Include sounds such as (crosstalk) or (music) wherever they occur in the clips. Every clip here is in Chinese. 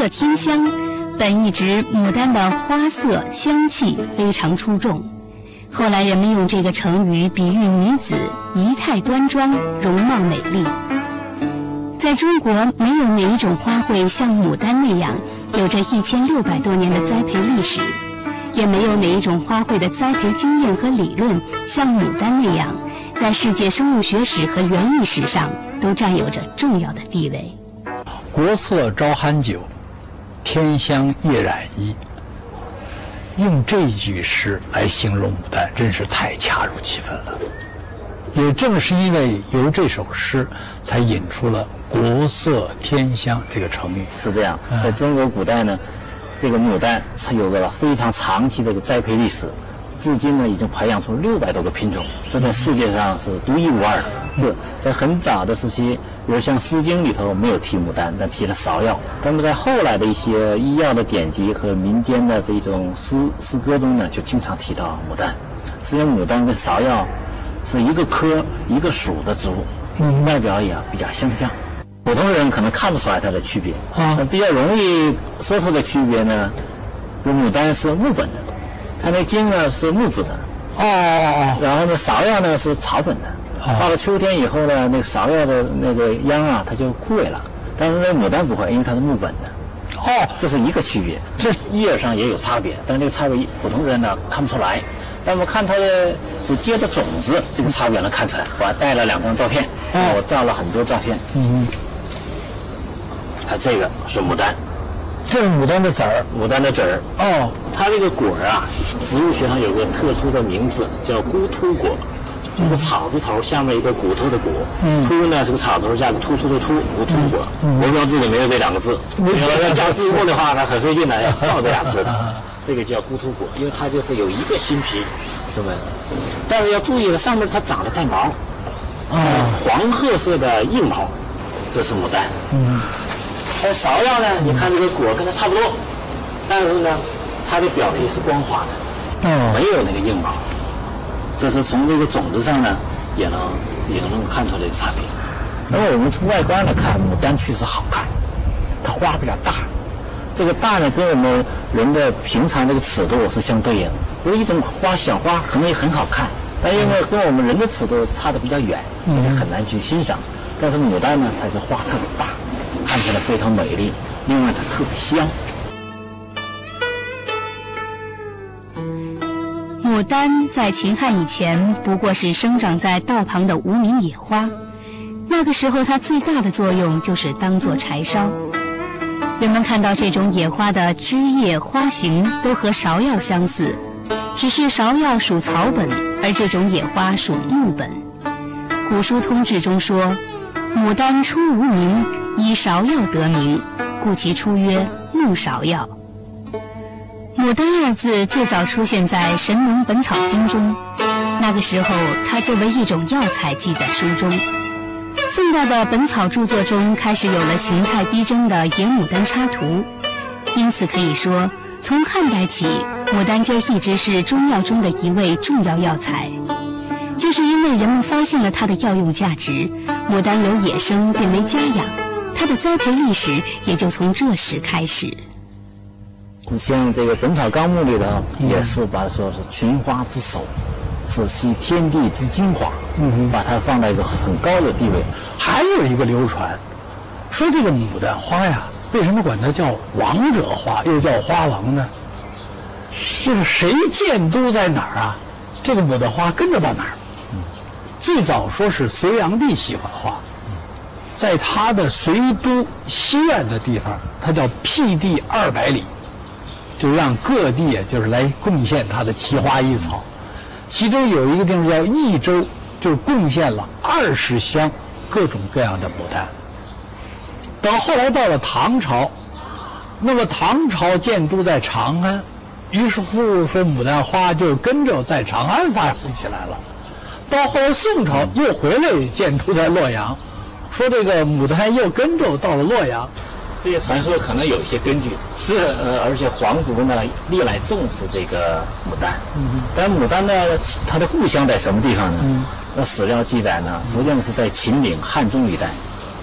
色天香，本一直牡丹的花色香气非常出众。后来人们用这个成语比喻女子仪态端庄、容貌美丽。在中国，没有哪一种花卉像牡丹那样有着一千六百多年的栽培历史，也没有哪一种花卉的栽培经验和理论像牡丹那样，在世界生物学史和园艺史上都占有着重要的地位。国色招寒酒，天香夜染衣。用这句诗来形容牡丹，真是太恰如其分了。也正是因为由这首诗，才引出了“国色天香”这个成语。是这样，在中国古代呢，这个牡丹是有个非常长期的栽培历史，至今呢已经培养出六百多个品种，这在世界上是独一无二的。是在很早的时期，比如像《诗经》里头没有提牡丹，但提了芍药。那么在后来的一些医药的典籍和民间的这种诗诗歌中呢，就经常提到牡丹。实际上，牡丹跟芍药是一个科一个属的植物，外表也比较相像。普通人可能看不出来它的区别。啊，比较容易说出的区别呢，比如牡丹是木本的，它那茎呢是木质的。哦哦哦。然后呢，芍药呢是草本的。到了秋天以后呢，那个芍药的那个秧啊，它就枯萎了。但是那牡丹不会，因为它是木本的。哦，这是一个区别。这叶上也有差别，但这个差别普通人呢看不出来。但我们看它的就结的种子，这个差别能看出来。我还带了两张照片，我照了很多照片。嗯。它这个是牡丹，这是牡丹的籽儿，牡丹的籽儿。哦，它这个果儿啊，植物学上有个特殊的名字，叫孤突果。一个草字头，下面一个骨头的骨，突呢是个草字头加个突出的突，骨突果。国标字里没有这两个字，你说要加字幕的话，那很费劲的，要造这俩字的。这个叫孤突果，因为它就是有一个新皮这么，但是要注意了，上面它长得带毛，啊，黄褐色的硬毛，这是牡丹。嗯，而芍药呢，你看这个果跟它差不多，但是呢，它的表皮是光滑的，没有那个硬毛。这是从这个种子上呢，也能也能看出这个差别。那么我们从外观来看，牡丹确实好看，它花比较大。这个大呢，跟我们人的平常这个尺度是相对应的。如一种花小花可能也很好看，但因为跟我们人的尺度差的比较远，所以很难去欣赏。但是牡丹呢，它是花特别大，看起来非常美丽，另外它特别香。牡丹在秦汉以前不过是生长在道旁的无名野花，那个时候它最大的作用就是当做柴烧。人们看到这种野花的枝叶、花形都和芍药相似，只是芍药属草本，而这种野花属木本。古书通志中说：“牡丹出无名，以芍药得名，故其出曰木芍药。”牡丹二字最早出现在《神农本草经》中，那个时候它作为一种药材记在书中。宋代的本草著作中开始有了形态逼真的野牡丹插图，因此可以说，从汉代起，牡丹就一直是中药中的一味重要药材。就是因为人们发现了它的药用价值，牡丹由野生变为家养，它的栽培历史也就从这时开始。你像这个《本草纲目》里头也是把说是群花之首，是吸天地之精华，把它放在一个很高的地位。还有一个流传，说这个牡丹花呀，为什么管它叫王者花，又叫花王呢？就是谁建都在哪儿啊，这个牡丹花跟着到哪儿。最早说是隋炀帝喜欢花，在他的隋都西苑的地方，它叫辟地二百里。就让各地就是来贡献他的奇花异草，其中有一个地方叫益州，就贡献了二十箱各种各样的牡丹。等后来到了唐朝，那么唐朝建都在长安，于是乎说牡丹花就跟着在长安发展起来了。到后来宋朝又回来建都在洛阳，说这个牡丹又跟着到了洛阳。这些传说可能有一些根据，是。呃，而且皇族呢历来重视这个牡丹，但牡丹呢，它的故乡在什么地方呢？那史料记载呢，实际上是在秦岭汉中一带，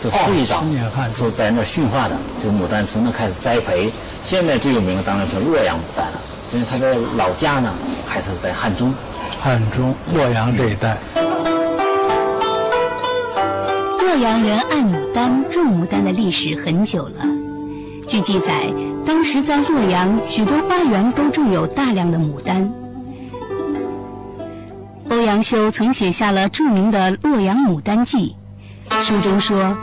就是最早是在那儿驯化的，这个牡丹从那开始栽培。现在最有名的当然是洛阳牡丹了，所以它的老家呢还是在汉中。汉中、洛阳这一带，洛阳人爱牡丹、种牡丹的历史很久了。据记载，当时在洛阳许多花园都种有大量的牡丹。欧阳修曾写下了著名的《洛阳牡丹记》，书中说：“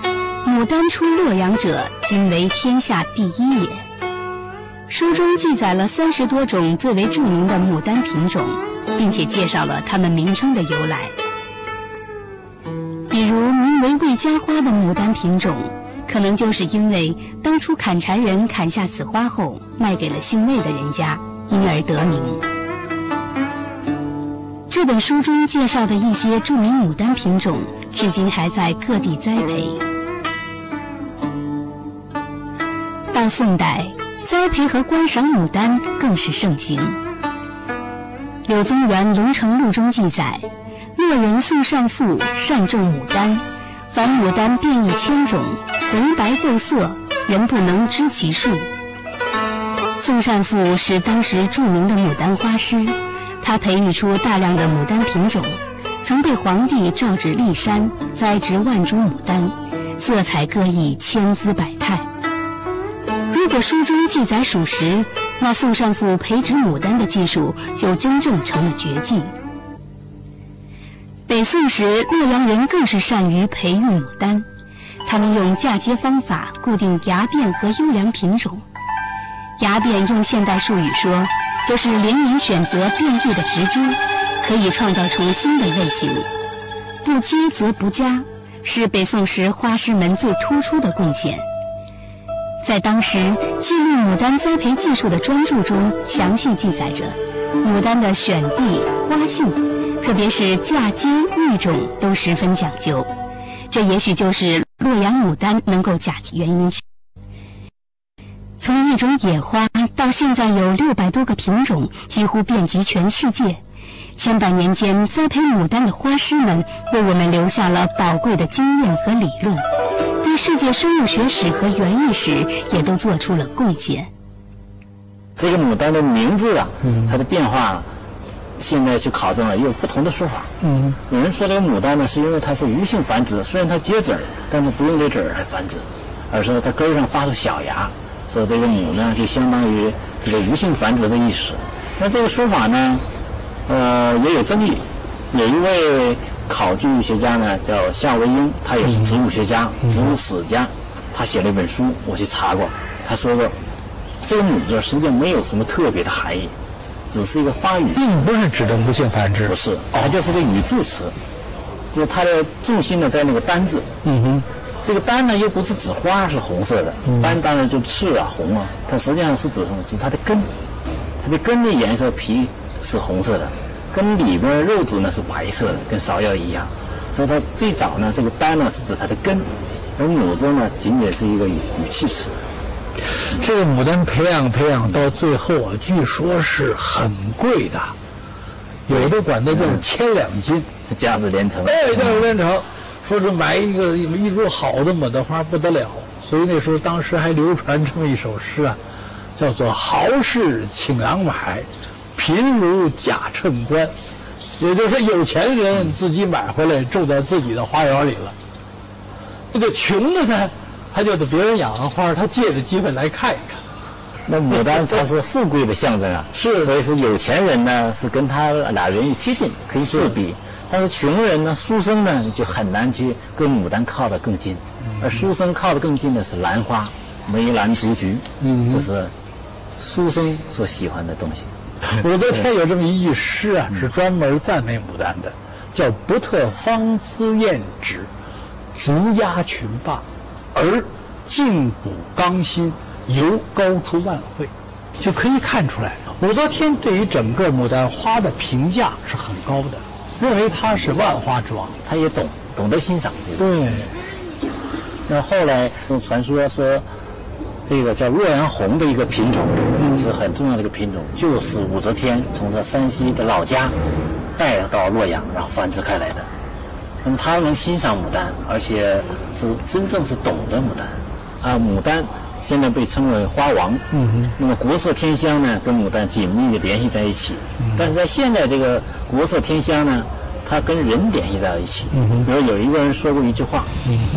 牡丹出洛阳者，今为天下第一也。”书中记载了三十多种最为著名的牡丹品种，并且介绍了它们名称的由来。比如名为魏家花的牡丹品种，可能就是因为当初砍柴人砍下此花后，卖给了姓魏的人家，因而得名。这本书中介绍的一些著名牡丹品种，至今还在各地栽培。到宋代，栽培和观赏牡丹更是盛行。柳宗元《龙城录》中记载，洛人宋善富善种牡丹，凡牡丹变一千种，红白斗色，人不能知其数。宋善富是当时著名的牡丹花师，他培育出大量的牡丹品种，曾被皇帝诏旨骊山栽植万株牡丹，色彩各异，千姿百态。如果书中记载属实，那宋善富培植牡丹的技术就真正成了绝技。北宋时，洛阳人更是善于培育牡丹，他们用嫁接方法固定芽变和优良品种。芽变用现代术语说，就是连年选择变异的植株，可以创造出新的类型。不接则不佳，是北宋时花师们最突出的贡献。在当时记录牡丹栽培技术的专著中，详细记载着牡丹的选地、花性，特别是嫁接育种都十分讲究。这也许就是洛阳牡丹能够假原因之。从一种野花到现在有六百多个品种，几乎遍及全世界。千百年间，栽培牡丹的花师们为我们留下了宝贵的经验和理论，对世界生物学史和园艺史也都做出了贡献。这个牡丹的名字啊，它的变化，现在去考证了，也有不同的说法。嗯，有人说这个牡丹呢，是因为它是鱼性繁殖，虽然它结籽儿，但是不用这籽儿来繁殖，而是它根儿上发出小芽，所以这个母呢就相当于这个无性繁殖的意思。但这个说法呢，呃，也有争议。有一位考据学家呢叫夏维英，他也是植物学家、植物史家，他写了一本书，我去查过，他说过，这个“母”字实际上没有什么特别的含义，只是一个发语。并不是指的无性繁殖，不是，它就是个语助词，就是它的重心呢在那个“丹”字。嗯哼，这个“丹”呢又不是指花是红色的，丹当然就赤啊红啊，它实际上是指什么？指它的根，它的根的颜色皮是红色的，根里边肉质呢是白色的，跟芍药一样。所以它最早呢，这个“丹”呢是指它的根，而“母”字呢仅仅是一个语语气词。这个牡丹培养培养到最后啊，据说是很贵的，有的管它叫千两金。这价值连城。哎，价值连城，说是买一个一株好的牡丹花不得了，所以那时候当时还流传这么一首诗啊，叫做“豪士请郎买，贫如假秤官”，也就是说有钱人自己买回来种在自己的花园里了，那个穷的呢，他就得别人养的花，他借着机会来看一看。那牡丹它是富贵的象征啊，(laughs) 是所以是有钱人呢是跟他俩人一贴近，可以自比。但是穷人呢，书生呢就很难去跟牡丹靠得更近，而书生靠得更近的是兰花，梅兰竹菊，嗯，这是书生所喜欢的东西。武则天 (laughs) 有这么一句诗啊，是专门赞美牡丹的，叫“不特芳姿艳指，足压群霸，而劲骨刚心，由高出万卉”，就可以看出来，武则天对于整个牡丹花的评价是很高的，认为它是万花之王。她也懂懂得欣赏。对，那后来用传说说，这个叫洛阳红的一个品种，是很重要的一个品种，就是武则天从这山西的老家带到洛阳，然后繁殖开来的。那么他能欣赏牡丹，而且是真正是懂得牡丹。啊，牡丹现在被称为花王。嗯。那么国色天香呢，跟牡丹紧密的联系在一起。嗯。但是在现在这个国色天香呢，它跟人联系在了一起。嗯。比如有一个人说过一句话，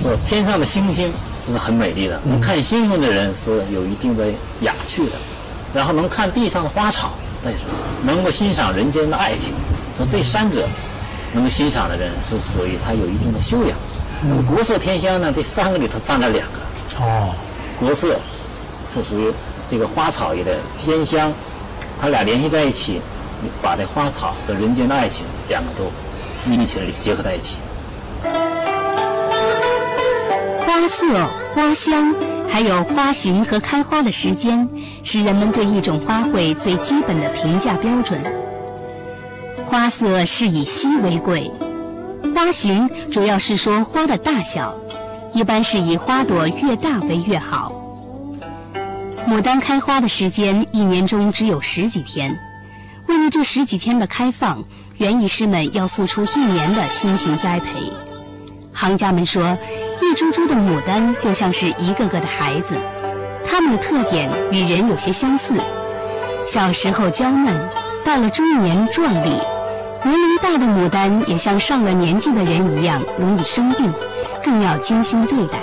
说天上的星星这是很美丽的，能看星星的人是有一定的雅趣的，然后能看地上的花草，但是能够欣赏人间的爱情。说这三者能够欣赏的人是属于他有一定的修养。那么国色天香呢，这三个里头占了两个。哦，国色是属于这个花草一类天香，它俩联系在一起，把这花草和人间的爱情两个都密切的结合在一起。花色、花香，还有花型和开花的时间，是人们对一种花卉最基本的评价标准。花色是以稀为贵，花型主要是说花的大小。一般是以花朵越大为越好。牡丹开花的时间一年中只有十几天，为了这十几天的开放，园艺师们要付出一年的辛勤栽培。行家们说，一株株的牡丹就像是一个个的孩子，它们的特点与人有些相似：小时候娇嫩，到了中年壮丽。年龄大的牡丹也像上了年纪的人一样，容易生病。更要精心对待。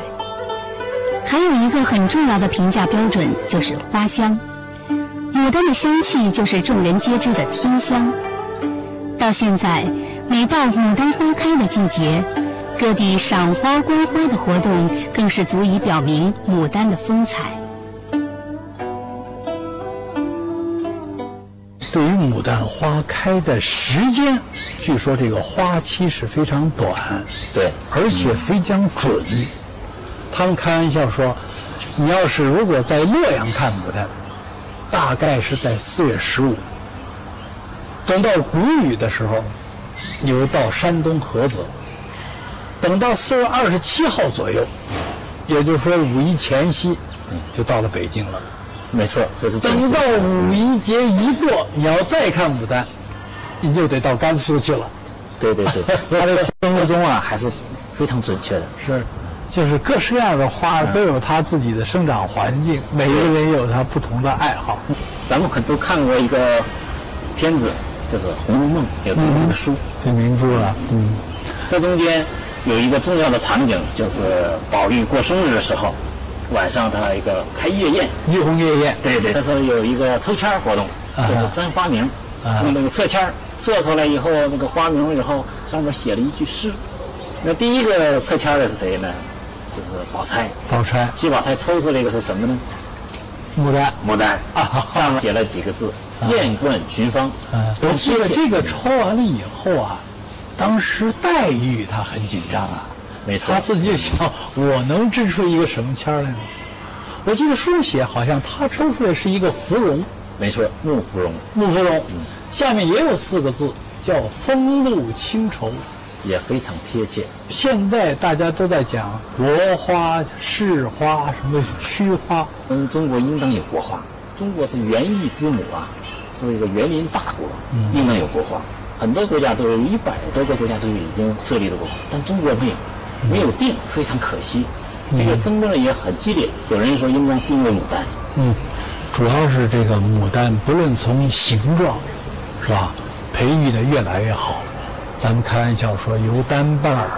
还有一个很重要的评价标准就是花香，牡丹的香气就是众人皆知的天香。到现在，每到牡丹花开的季节，各地赏花观花的活动更是足以表明牡丹的风采。对于牡丹花开的时间，据说这个花期是非常短，对，而且非常准。他们开玩笑说，你要是如果在洛阳看牡丹，大概是在四月十五；等到谷雨的时候，你又到山东菏泽；等到四月二十七号左右，也就是说五一前夕，就到了北京了。没错，这是等到五一节一过，你要再看牡丹，你就得到甘肃去了。对对对，(laughs) 它的生物钟啊还是非常准确的。是，就是各式各样的花都有它自己的生长环境，每个人有他不同的爱好。咱们可都看过一个片子，就是《红楼梦》，有这么一个书，这明珠啊。嗯，这中间有一个重要的场景，就是宝玉过生日的时候。晚上他一个开夜宴，怡红夜宴，对对，那时候有一个抽签活动，就是真花名，用那个测签测出来以后，那个花名以后上面写了一句诗。那第一个测签的是谁呢？就是宝钗。宝钗。薛宝钗抽出来一个是什么呢？牡丹。牡丹。啊，上面写了几个字：艳冠群芳。我记得这个抽完了以后啊，当时黛玉她很紧张啊。没错，他自己就想，我能织出一个什么签来呢？我记得书写好像他抽出来是一个芙蓉，没错，木芙蓉，木芙蓉，下面也有四个字叫风露清愁，也非常贴切。现在大家都在讲国花、市花、什么区花，嗯，中国应当有国花。中国是园艺之母啊，是一个园林大国，应当有国花。很多国家都有一百多个国家都已经设立了国花，但中国没有。没有定，非常可惜。这个争论也很激烈，有人说应该定为牡丹。嗯，主要是这个牡丹，不论从形状，是吧，培育的越来越好。咱们开玩笑说，由单瓣儿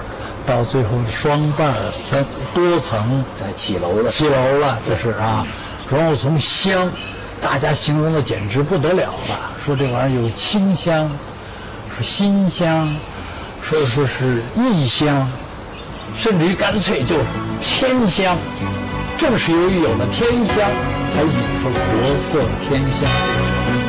到最后双瓣儿、三多层，在起楼了，起楼了，这是啊。然后从香，大家形容的简直不得了了，说这玩意儿有清香，说馨香，说说是异香。甚至于干脆就天香，正是由于有了天香，才引出国色天香。